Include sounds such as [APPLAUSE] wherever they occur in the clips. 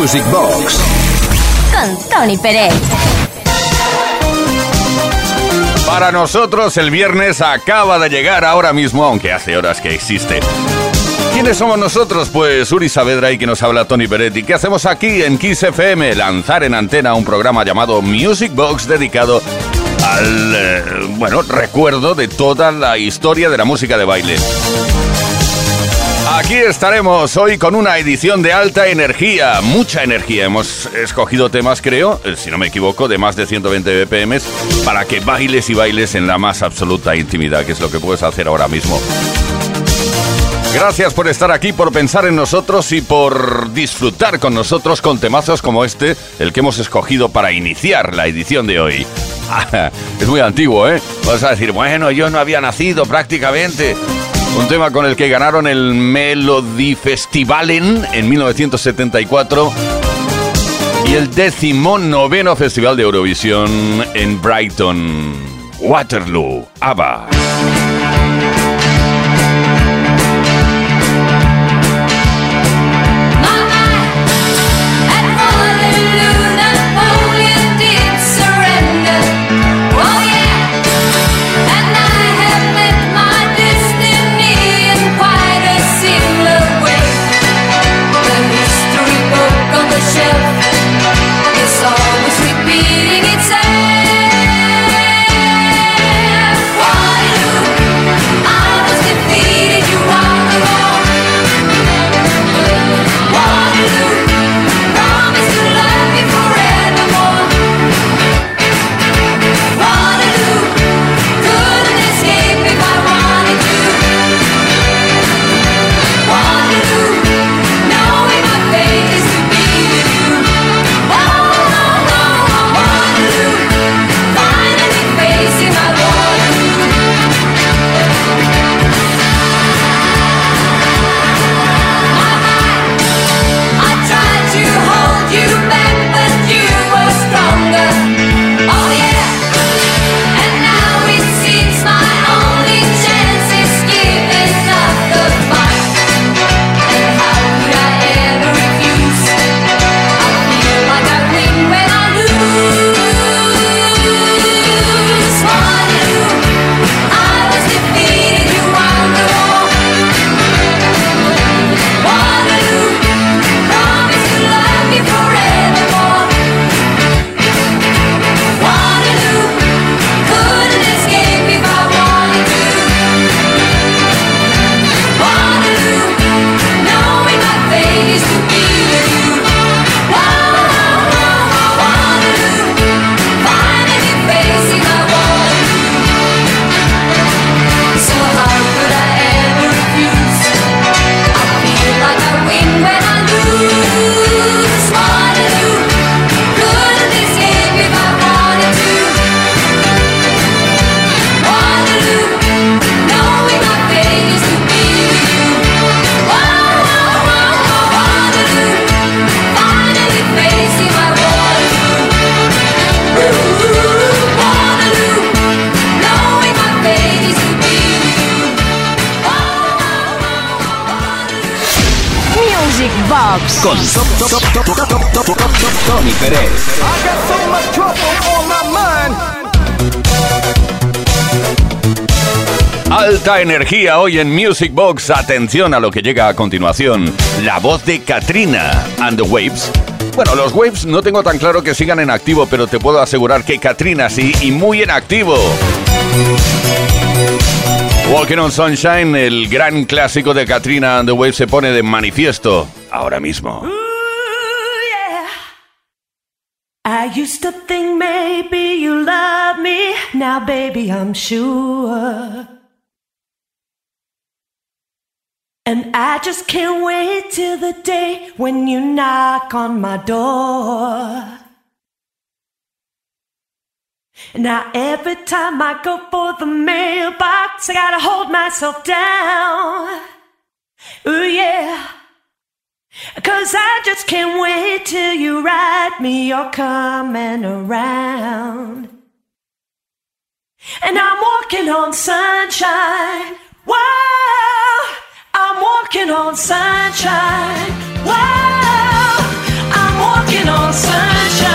Music Box con Tony Pérez. Para nosotros el viernes acaba de llegar ahora mismo, aunque hace horas que existe. ¿Quiénes somos nosotros? Pues Uri Saavedra y que nos habla Tony Peretti. ¿Qué hacemos aquí en Kiss FM? Lanzar en antena un programa llamado Music Box dedicado al, eh, bueno, recuerdo de toda la historia de la música de baile. Aquí estaremos hoy con una edición de alta energía, mucha energía. Hemos escogido temas, creo, eh, si no me equivoco, de más de 120 BPM para que bailes y bailes en la más absoluta intimidad, que es lo que puedes hacer ahora mismo. Gracias por estar aquí, por pensar en nosotros y por disfrutar con nosotros con temazos como este, el que hemos escogido para iniciar la edición de hoy. [LAUGHS] es muy antiguo, ¿eh? Vas a decir, bueno, yo no había nacido prácticamente. Un tema con el que ganaron el Melody Festivalen en 1974 y el decimonoveno Festival de Eurovisión en Brighton, Waterloo, ABBA. Con Tony Pérez. Alta energía hoy en Music Box. Atención a lo que llega a continuación. La voz de Katrina and the Waves. Bueno, los Waves no tengo tan claro que sigan en activo, pero te puedo asegurar que Katrina sí y muy en activo. Walking on Sunshine, el gran clásico de Katrina and the Waves, se pone de manifiesto ahora mismo. I used to think maybe you love me, now baby I'm sure. And I just can't wait till the day when you knock on my door. Now every time I go for the mailbox, I gotta hold myself down. Ooh yeah. Cause I just can't wait till you write me you're coming around. And I'm walking on sunshine. Wow, I'm walking on sunshine. Wow, I'm Music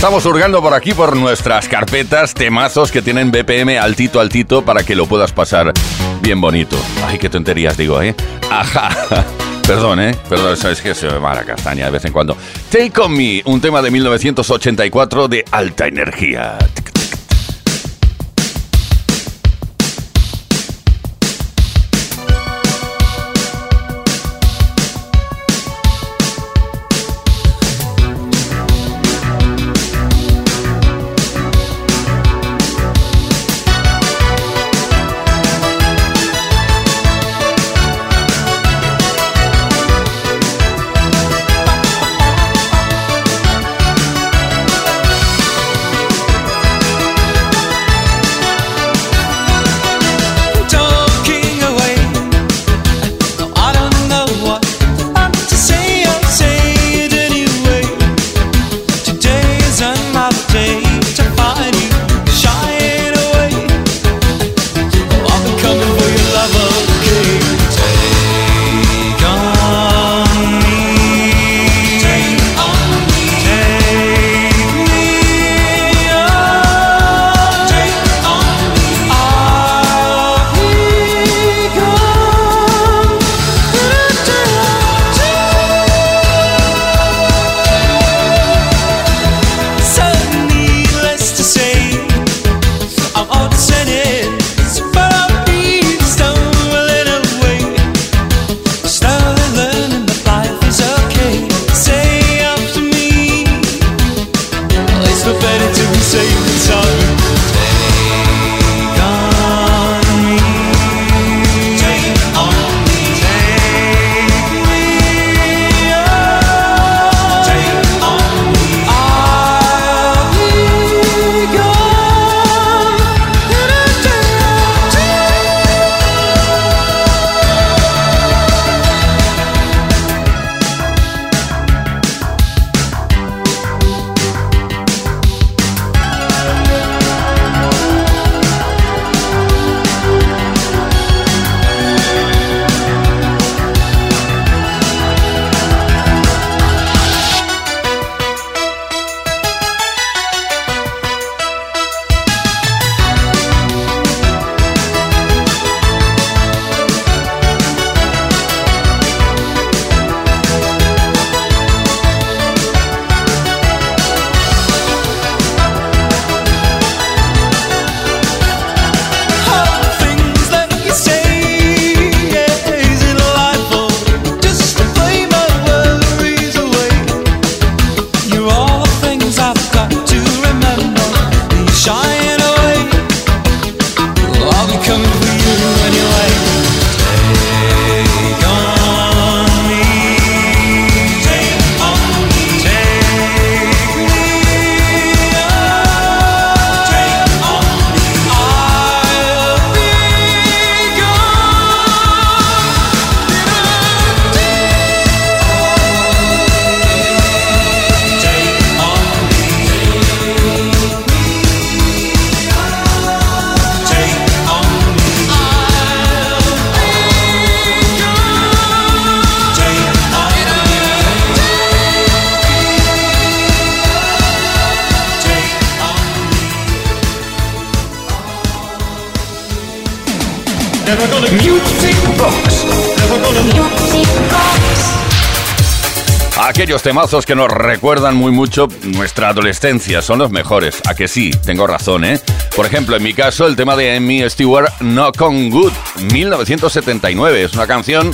Estamos hurgando por aquí por nuestras carpetas, temazos que tienen BPM altito, altito, para que lo puedas pasar bien bonito. Ay, qué tonterías digo, ¿eh? Ajá. [LAUGHS] Perdón, ¿eh? Perdón, es que se me va la castaña de vez en cuando. Take On Me, un tema de 1984 de alta energía. Aquellos temazos que nos recuerdan muy mucho nuestra adolescencia son los mejores. A que sí, tengo razón, ¿eh? Por ejemplo, en mi caso, el tema de Amy Stewart, Knock on Good, 1979. Es una canción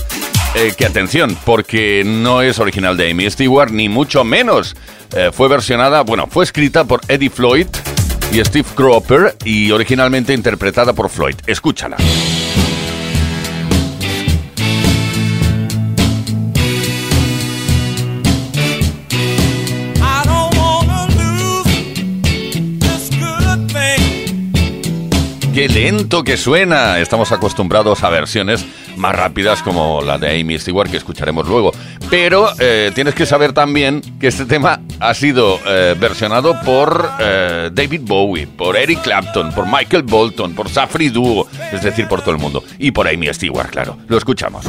eh, que, atención, porque no es original de Amy Stewart, ni mucho menos. Eh, fue versionada, bueno, fue escrita por Eddie Floyd y Steve Cropper y originalmente interpretada por Floyd. Escúchala. Qué lento que suena. Estamos acostumbrados a versiones más rápidas como la de Amy Stewart que escucharemos luego. Pero eh, tienes que saber también que este tema ha sido eh, versionado por eh, David Bowie, por Eric Clapton, por Michael Bolton, por Safri Duo, es decir, por todo el mundo. Y por Amy Stewart, claro. Lo escuchamos.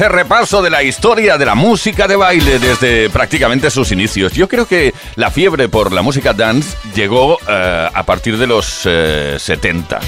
Ese repaso de la historia de la música de baile desde prácticamente sus inicios. Yo creo que la fiebre por la música dance llegó eh, a partir de los 70. Eh,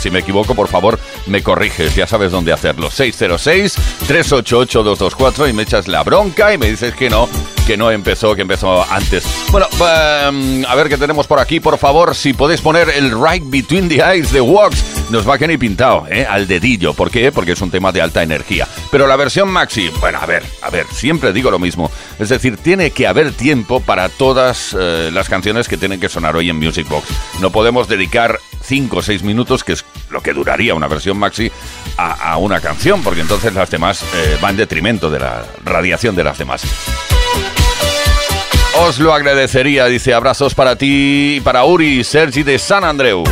si me equivoco, por favor, me corriges. Ya sabes dónde hacerlo. 606-388-224 y me echas la bronca y me dices que no, que no empezó, que empezó antes. Bueno, em, a ver qué tenemos por aquí. Por favor, si podéis poner el Right Between the Eyes de Wax, nos va a quedar pintado, ¿eh? Al dedillo. ¿Por qué? Porque es un tema de alta energía. Pero la versión maxi, bueno, a ver, a ver, siempre digo lo mismo. Es decir, tiene que haber tiempo para todas eh, las canciones que tienen que sonar hoy en Music Box. No podemos dedicar 5 o 6 minutos, que es lo que duraría una versión maxi, a, una canción, porque entonces las demás eh, van en detrimento de la radiación de las demás. Os lo agradecería, dice abrazos para ti y para Uri, Sergi de San Andreu.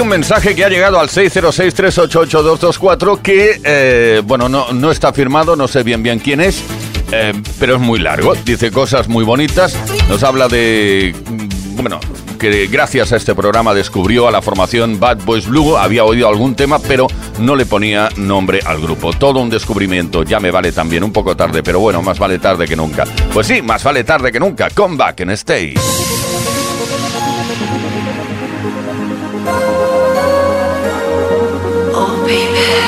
Un mensaje que ha llegado al 606-388-224 que, eh, bueno, no, no está firmado, no sé bien bien quién es, eh, pero es muy largo. Dice cosas muy bonitas, nos habla de, mm, bueno, que gracias a este programa descubrió a la formación Bad Boys Blue, había oído algún tema, pero no le ponía nombre al grupo. Todo un descubrimiento, ya me vale también, un poco tarde, pero bueno, más vale tarde que nunca. Pues sí, más vale tarde que nunca. Come back and stay. Walking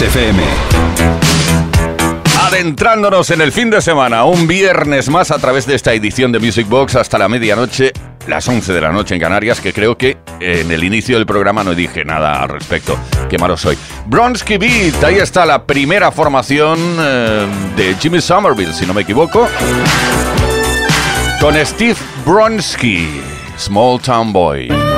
FM. Adentrándonos en el fin de semana, un viernes más a través de esta edición de Music Box hasta la medianoche, las 11 de la noche en Canarias, que creo que en el inicio del programa no dije nada al respecto. Qué malo soy. Bronsky Beat, ahí está la primera formación eh, de Jimmy Somerville, si no me equivoco, con Steve Bronsky, Small Town Boy.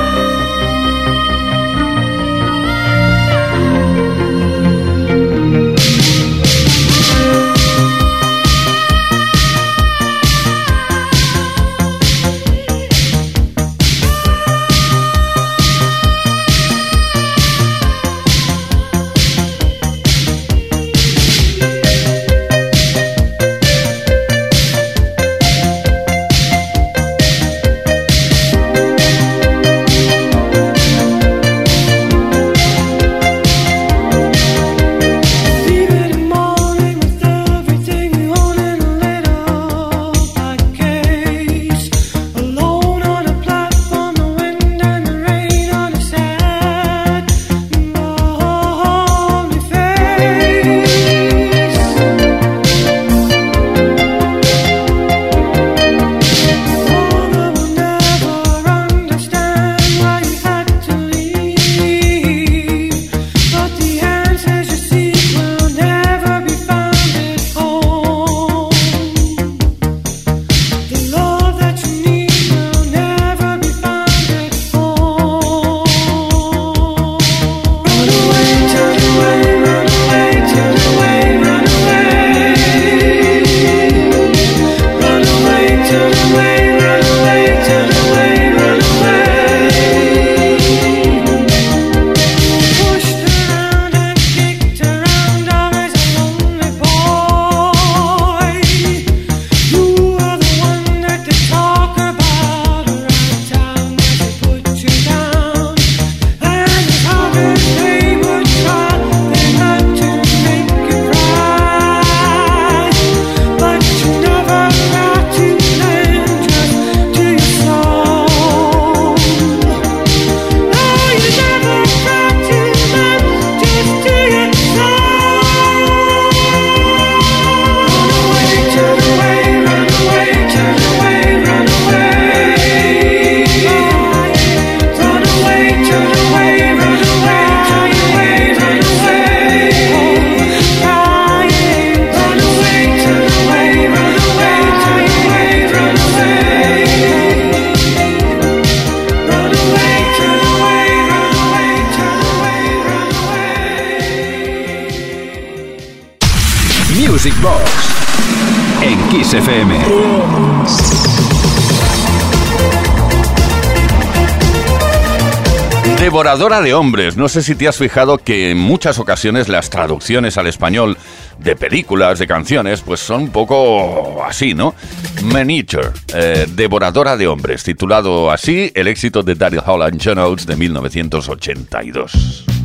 Music Box en Kiss FM. Devoradora de hombres. No sé si te has fijado que en muchas ocasiones las traducciones al español de películas, de canciones, pues son un poco así, ¿no? Manager, eh, Devoradora de hombres, titulado así el éxito de Daryl Hall and John de 1982.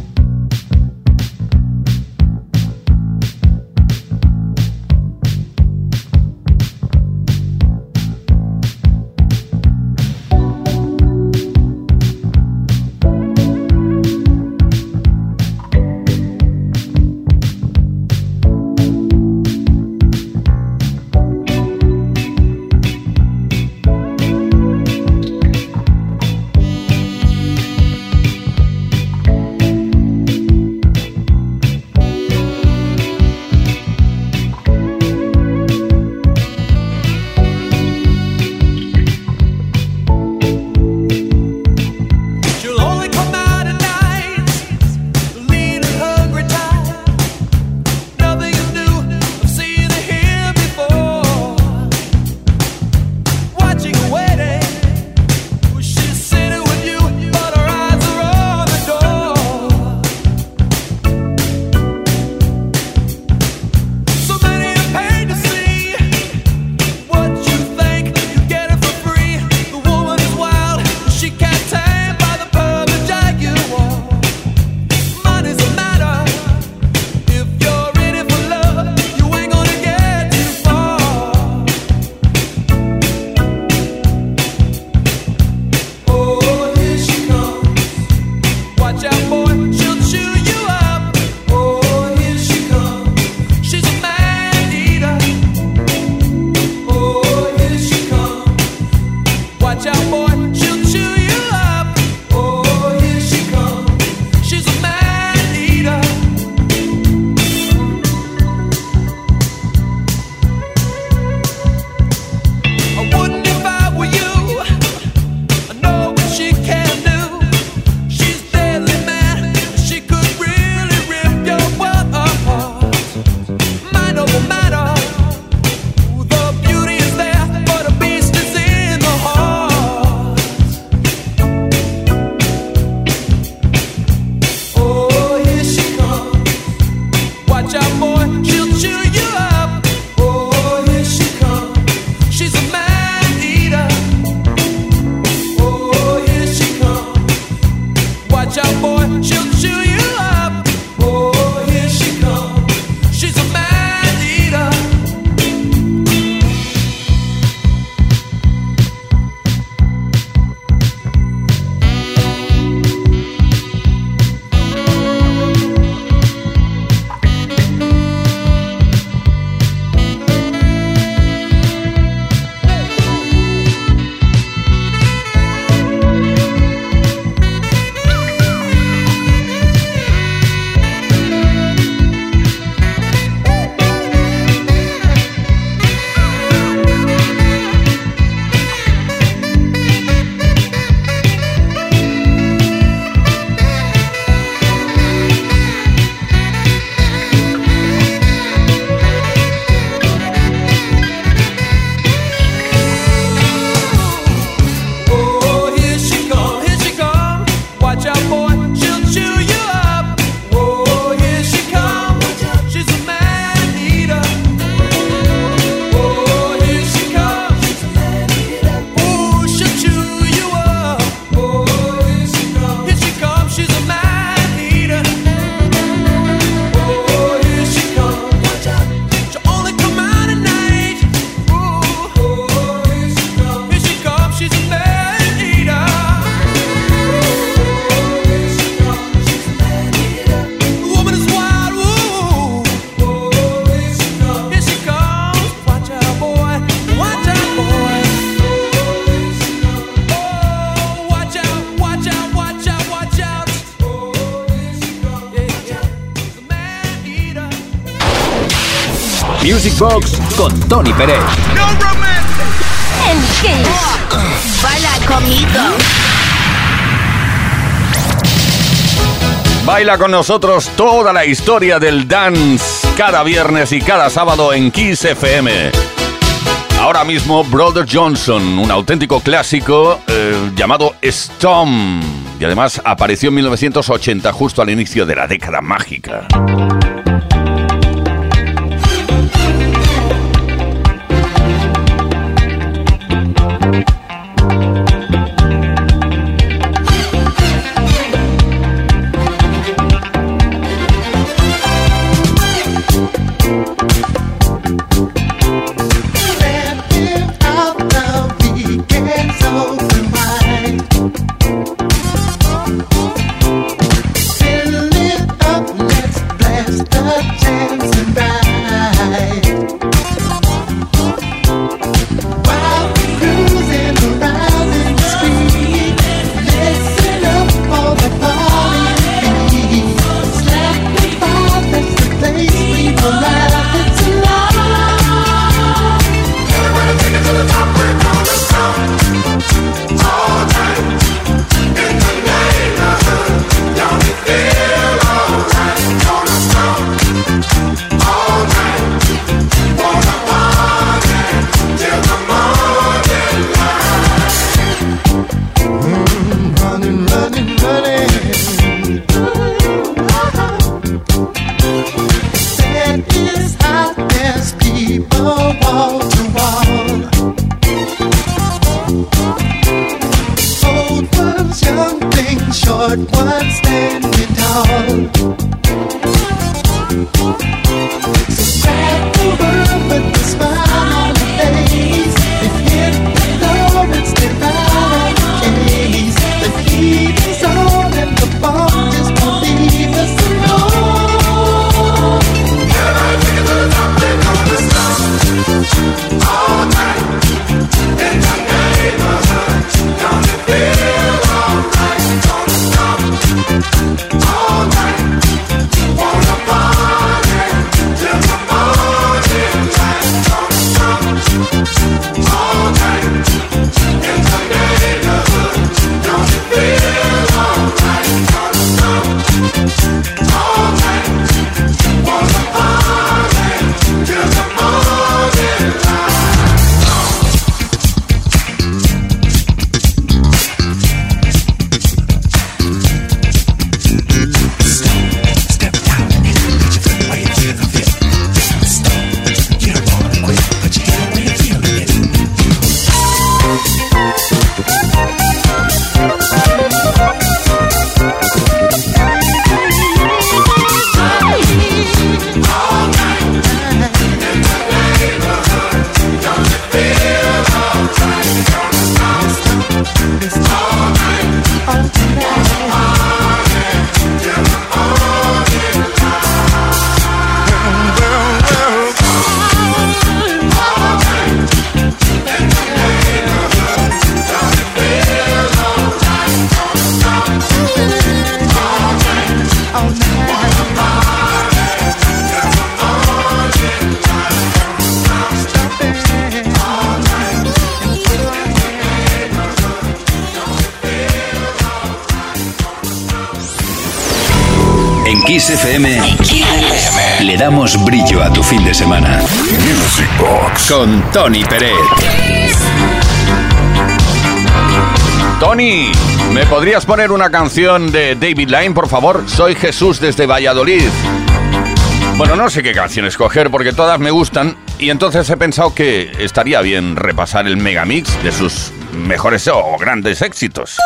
Con Tony Pérez. No El Kiss. Baila conmigo. Baila con nosotros toda la historia del dance cada viernes y cada sábado en Kiss FM. Ahora mismo Brother Johnson, un auténtico clásico eh, llamado Stomp y además apareció en 1980 justo al inicio de la década mágica. Semana. Music Box con Tony Pérez. Tony, ¿me podrías poner una canción de David Line, por favor? Soy Jesús desde Valladolid. Bueno, no sé qué canción escoger porque todas me gustan y entonces he pensado que estaría bien repasar el megamix de sus mejores o grandes éxitos.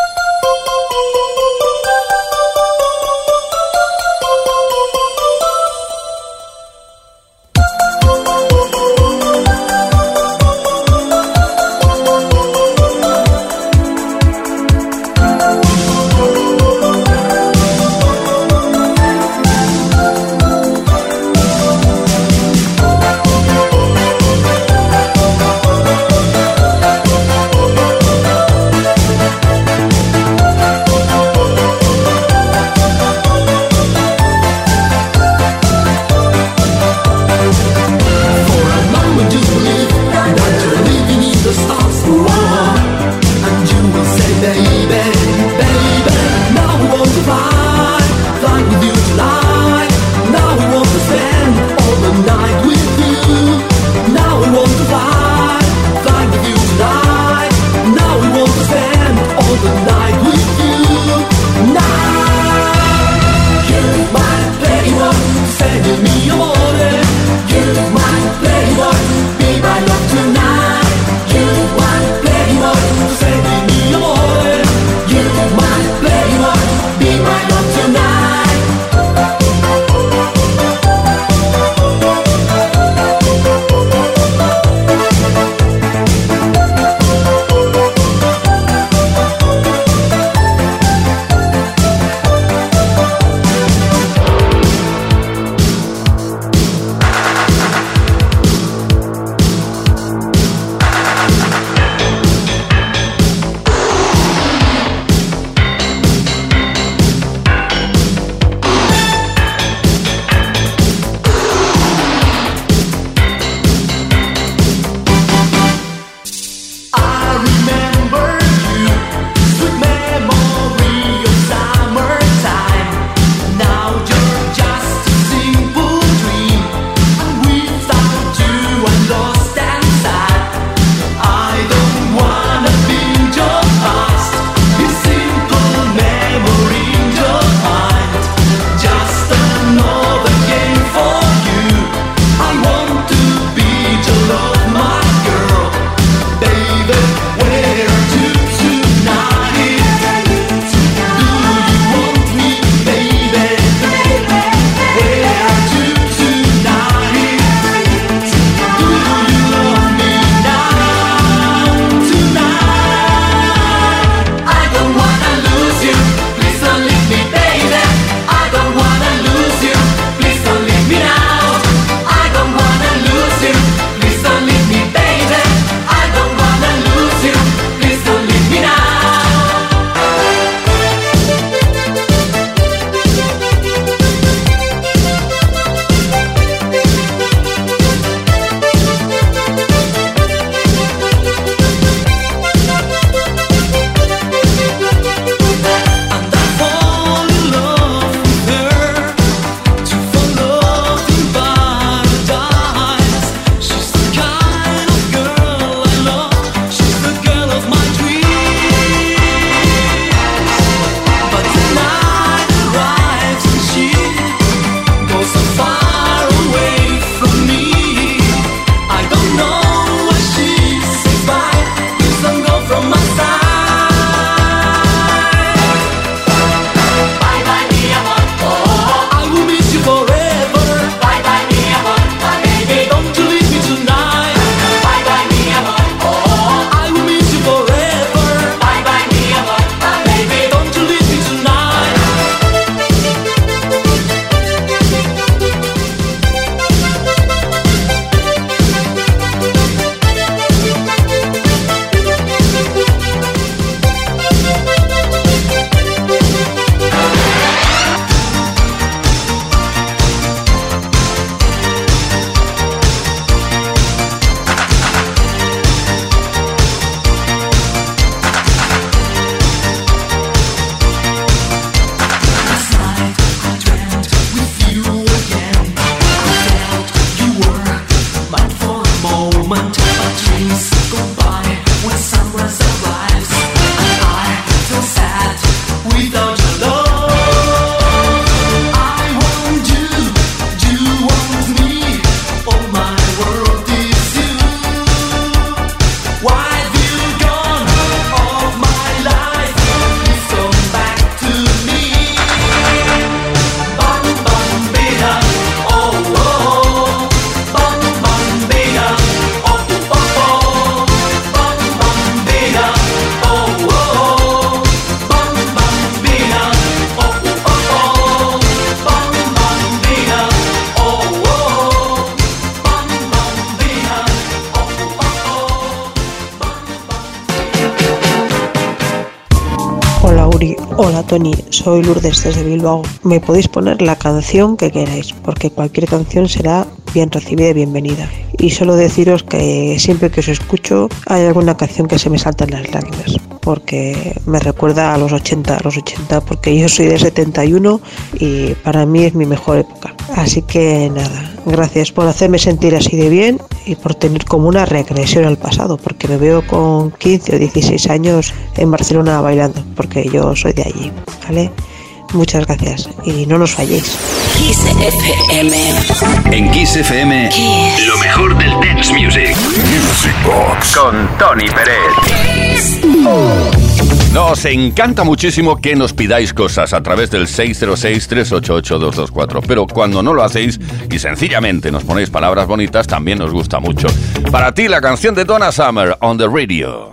Tony, soy Lourdes desde Bilbao. Me podéis poner la canción que queráis, porque cualquier canción será bien recibida y bienvenida. Y solo deciros que siempre que os escucho hay alguna canción que se me saltan las lágrimas, porque me recuerda a los 80, a los 80, porque yo soy de 71 y para mí es mi mejor época. Así que nada, gracias por hacerme sentir así de bien y por tener como una regresión al pasado, porque me veo con 15 o 16 años en Barcelona bailando, porque yo soy de allí, ¿vale? Muchas gracias y no nos falléis. Kiss FM. En Kiss FM, lo mejor del dance music. Music Box. Con Tony Pérez. Nos encanta muchísimo que nos pidáis cosas a través del 606-388-224, pero cuando no lo hacéis y sencillamente nos ponéis palabras bonitas, también nos gusta mucho. Para ti, la canción de Donna Summer, On the Radio.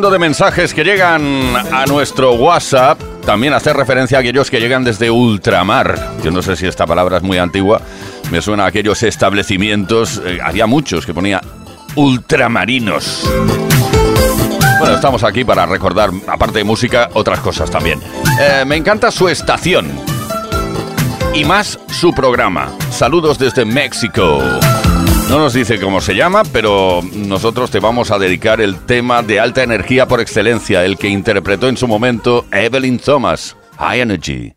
Hablando de mensajes que llegan a nuestro WhatsApp, también hacer referencia a aquellos que llegan desde ultramar. Yo no sé si esta palabra es muy antigua, me suena a aquellos establecimientos, eh, había muchos que ponía ultramarinos. Bueno, estamos aquí para recordar, aparte de música, otras cosas también. Eh, me encanta su estación y más su programa. Saludos desde México. No nos dice cómo se llama, pero nosotros te vamos a dedicar el tema de alta energía por excelencia, el que interpretó en su momento Evelyn Thomas, High Energy.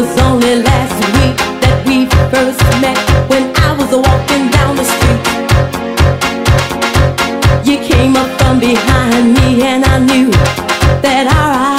Was only last week that we first met when I was walking down the street. You came up from behind me and I knew that our eyes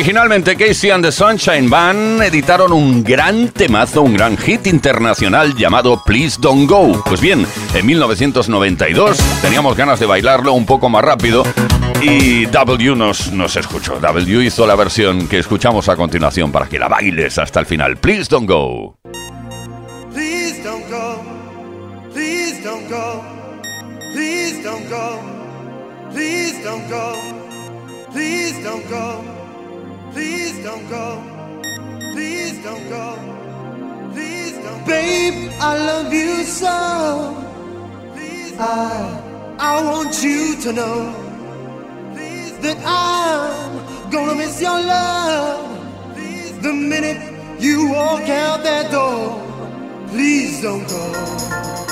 Originalmente Casey and the Sunshine Band editaron un gran temazo, un gran hit internacional llamado Please Don't Go. Pues bien, en 1992 teníamos ganas de bailarlo un poco más rápido y W nos, nos escuchó. W hizo la versión que escuchamos a continuación para que la bailes hasta el final. Please Don't Go. Please don't go. Please don't go. Please don't go. Please don't go. Please don't go. Please don't Babe, I love you so. I, I want you to know Please that I'm gonna miss your love Please the minute you walk out that door. Please. Please don't go.